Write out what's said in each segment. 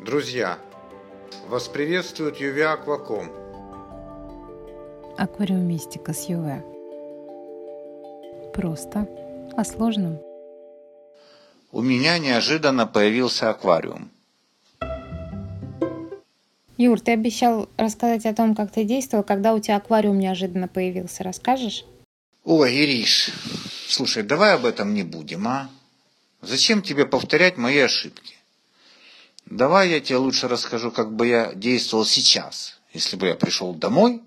Друзья, вас приветствует Юви Акваком. Аквариумистика с ЮВ. Просто о сложном. У меня неожиданно появился аквариум. Юр, ты обещал рассказать о том, как ты действовал, когда у тебя аквариум неожиданно появился. Расскажешь? Ой, Ириш, слушай, давай об этом не будем, а? Зачем тебе повторять мои ошибки? Давай я тебе лучше расскажу, как бы я действовал сейчас, если бы я пришел домой,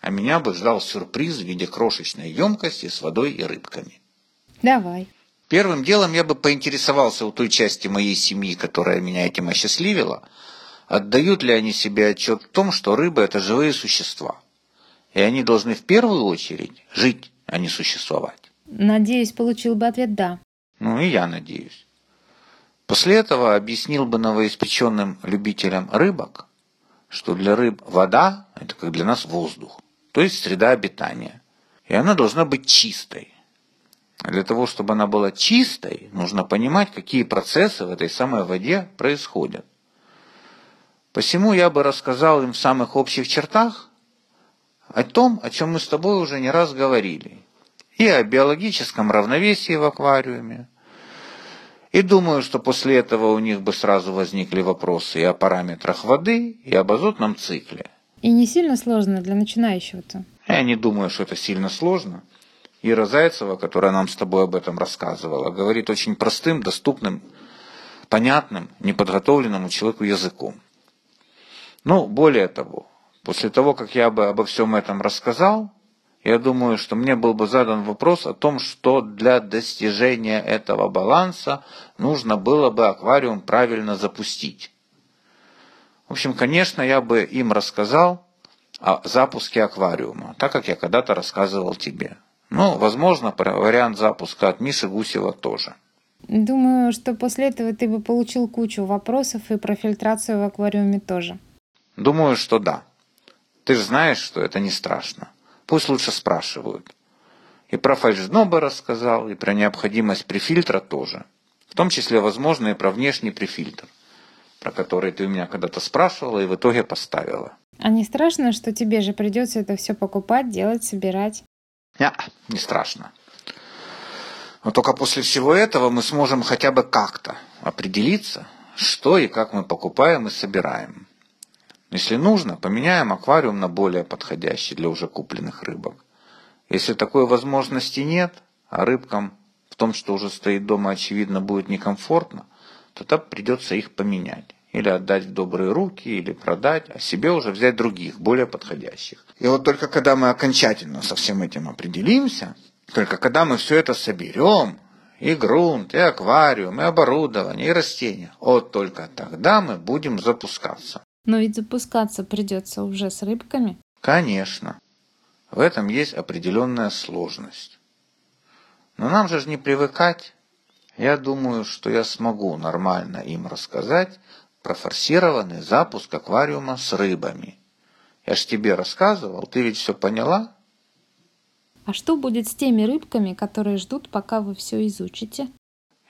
а меня бы ждал сюрприз в виде крошечной емкости с водой и рыбками. Давай. Первым делом я бы поинтересовался у той части моей семьи, которая меня этим осчастливила, отдают ли они себе отчет в том, что рыбы – это живые существа. И они должны в первую очередь жить, а не существовать. Надеюсь, получил бы ответ «да». Ну и я надеюсь. После этого объяснил бы новоиспеченным любителям рыбок, что для рыб вода – это как для нас воздух, то есть среда обитания. И она должна быть чистой. А для того, чтобы она была чистой, нужно понимать, какие процессы в этой самой воде происходят. Посему я бы рассказал им в самых общих чертах о том, о чем мы с тобой уже не раз говорили. И о биологическом равновесии в аквариуме. И думаю, что после этого у них бы сразу возникли вопросы и о параметрах воды, и об азотном цикле. И не сильно сложно для начинающего-то? Я не думаю, что это сильно сложно. Ира Зайцева, которая нам с тобой об этом рассказывала, говорит очень простым, доступным, понятным, неподготовленному человеку языком. Ну, более того, после того, как я бы обо всем этом рассказал, я думаю, что мне был бы задан вопрос о том, что для достижения этого баланса нужно было бы аквариум правильно запустить. В общем, конечно, я бы им рассказал о запуске аквариума, так как я когда-то рассказывал тебе. Ну, возможно, вариант запуска от Миши Гусева тоже. Думаю, что после этого ты бы получил кучу вопросов и про фильтрацию в аквариуме тоже. Думаю, что да. Ты же знаешь, что это не страшно. Пусть лучше спрашивают. И про фальшдно бы рассказал, и про необходимость префильтра тоже. В том числе, возможно, и про внешний префильтр, про который ты у меня когда-то спрашивала и в итоге поставила. А не страшно, что тебе же придется это все покупать, делать, собирать? Не, не страшно. Но только после всего этого мы сможем хотя бы как-то определиться, что и как мы покупаем и собираем. Если нужно, поменяем аквариум на более подходящий для уже купленных рыбок. Если такой возможности нет, а рыбкам в том, что уже стоит дома, очевидно, будет некомфортно, то тогда придется их поменять. Или отдать в добрые руки, или продать, а себе уже взять других, более подходящих. И вот только когда мы окончательно со всем этим определимся, только когда мы все это соберем, и грунт, и аквариум, и оборудование, и растения, вот только тогда мы будем запускаться. Но ведь запускаться придется уже с рыбками. Конечно. В этом есть определенная сложность. Но нам же не привыкать. Я думаю, что я смогу нормально им рассказать про форсированный запуск аквариума с рыбами. Я ж тебе рассказывал, ты ведь все поняла? А что будет с теми рыбками, которые ждут, пока вы все изучите?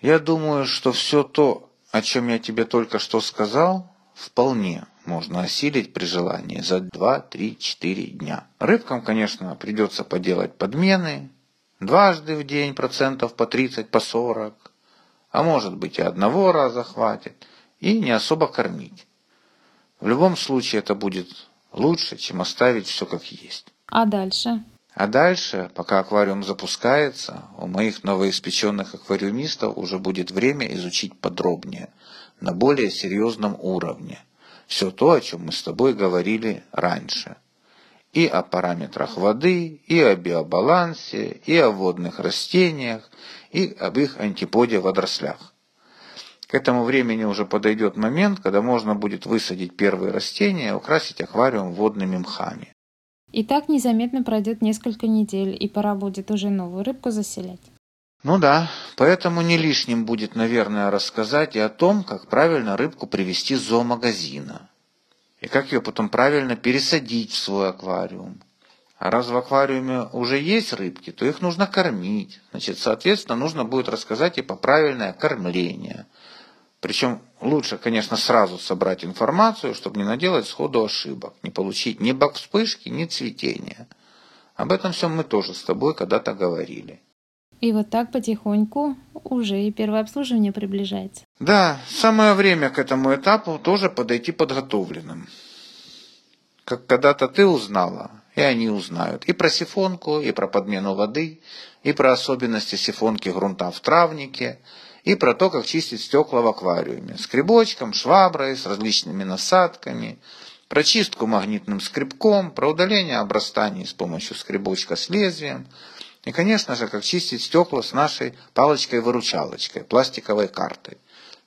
Я думаю, что все то, о чем я тебе только что сказал, вполне можно осилить при желании за 2, 3, 4 дня. Рыбкам, конечно, придется поделать подмены, дважды в день процентов по 30, по 40, а может быть и одного раза хватит, и не особо кормить. В любом случае это будет лучше, чем оставить все как есть. А дальше? А дальше, пока аквариум запускается, у моих новоиспеченных аквариумистов уже будет время изучить подробнее, на более серьезном уровне – все то, о чем мы с тобой говорили раньше. И о параметрах воды, и о биобалансе, и о водных растениях, и об их антиподе в водорослях. К этому времени уже подойдет момент, когда можно будет высадить первые растения, украсить аквариум водными мхами. И так незаметно пройдет несколько недель, и пора будет уже новую рыбку заселять. Ну да, поэтому не лишним будет, наверное, рассказать и о том, как правильно рыбку привести с зоомагазина. И как ее потом правильно пересадить в свой аквариум. А раз в аквариуме уже есть рыбки, то их нужно кормить. Значит, соответственно, нужно будет рассказать и про правильное кормление. Причем лучше, конечно, сразу собрать информацию, чтобы не наделать сходу ошибок, не получить ни бак вспышки, ни цветения. Об этом всем мы тоже с тобой когда-то говорили. И вот так потихоньку уже и первое обслуживание приближается. Да, самое время к этому этапу тоже подойти подготовленным. Как когда-то ты узнала, и они узнают и про сифонку, и про подмену воды, и про особенности сифонки грунта в травнике, и про то, как чистить стекла в аквариуме. Скребочком, шваброй, с различными насадками, про чистку магнитным скребком, про удаление обрастаний с помощью скребочка с лезвием, и, конечно же, как чистить стекла с нашей палочкой-выручалочкой, пластиковой картой,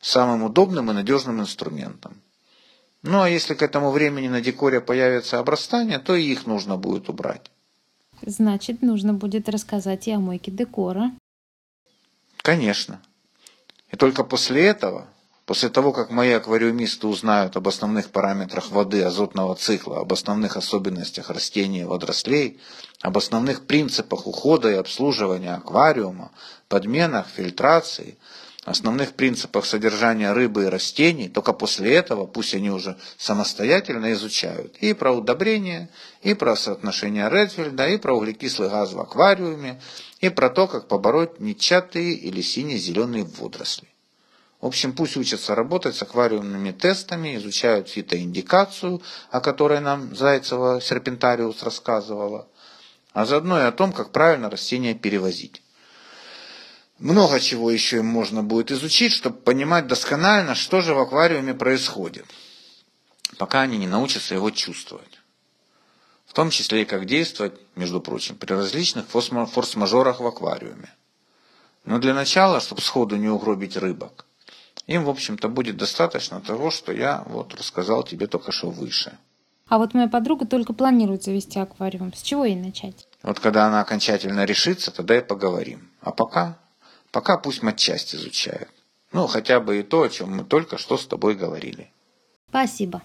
самым удобным и надежным инструментом. Ну а если к этому времени на декоре появятся обрастания, то и их нужно будет убрать. Значит, нужно будет рассказать и о мойке декора. Конечно. И только после этого, после того, как мои аквариумисты узнают об основных параметрах воды, азотного цикла, об основных особенностях растений и водорослей, об основных принципах ухода и обслуживания аквариума, подменах, фильтрации – основных принципах содержания рыбы и растений, только после этого пусть они уже самостоятельно изучают и про удобрения, и про соотношение Редфилда, и про углекислый газ в аквариуме, и про то, как побороть нечатые или сине-зеленые водоросли. В общем, пусть учатся работать с аквариумными тестами, изучают фитоиндикацию, о которой нам Зайцева Серпентариус рассказывала, а заодно и о том, как правильно растения перевозить. Много чего еще им можно будет изучить, чтобы понимать досконально, что же в аквариуме происходит, пока они не научатся его чувствовать. В том числе и как действовать, между прочим, при различных форс-мажорах в аквариуме. Но для начала, чтобы сходу не угробить рыбок, им, в общем-то, будет достаточно того, что я вот рассказал тебе только что выше. А вот моя подруга только планирует завести аквариум. С чего ей начать? Вот когда она окончательно решится, тогда и поговорим. А пока Пока пусть матчасть изучают. Ну, хотя бы и то, о чем мы только что с тобой говорили. Спасибо.